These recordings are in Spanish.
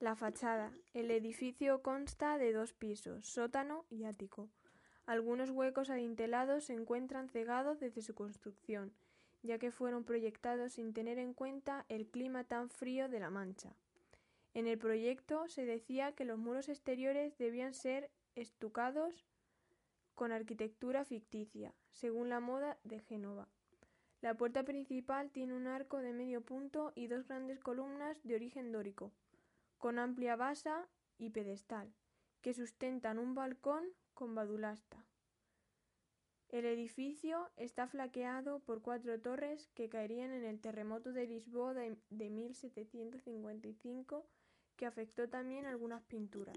La fachada. El edificio consta de dos pisos, sótano y ático. Algunos huecos adintelados se encuentran cegados desde su construcción, ya que fueron proyectados sin tener en cuenta el clima tan frío de La Mancha. En el proyecto se decía que los muros exteriores debían ser estucados con arquitectura ficticia, según la moda de Génova. La puerta principal tiene un arco de medio punto y dos grandes columnas de origen dórico con amplia basa y pedestal, que sustentan un balcón con badulasta. El edificio está flaqueado por cuatro torres que caerían en el terremoto de Lisboa de, de 1755, que afectó también algunas pinturas.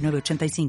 906985.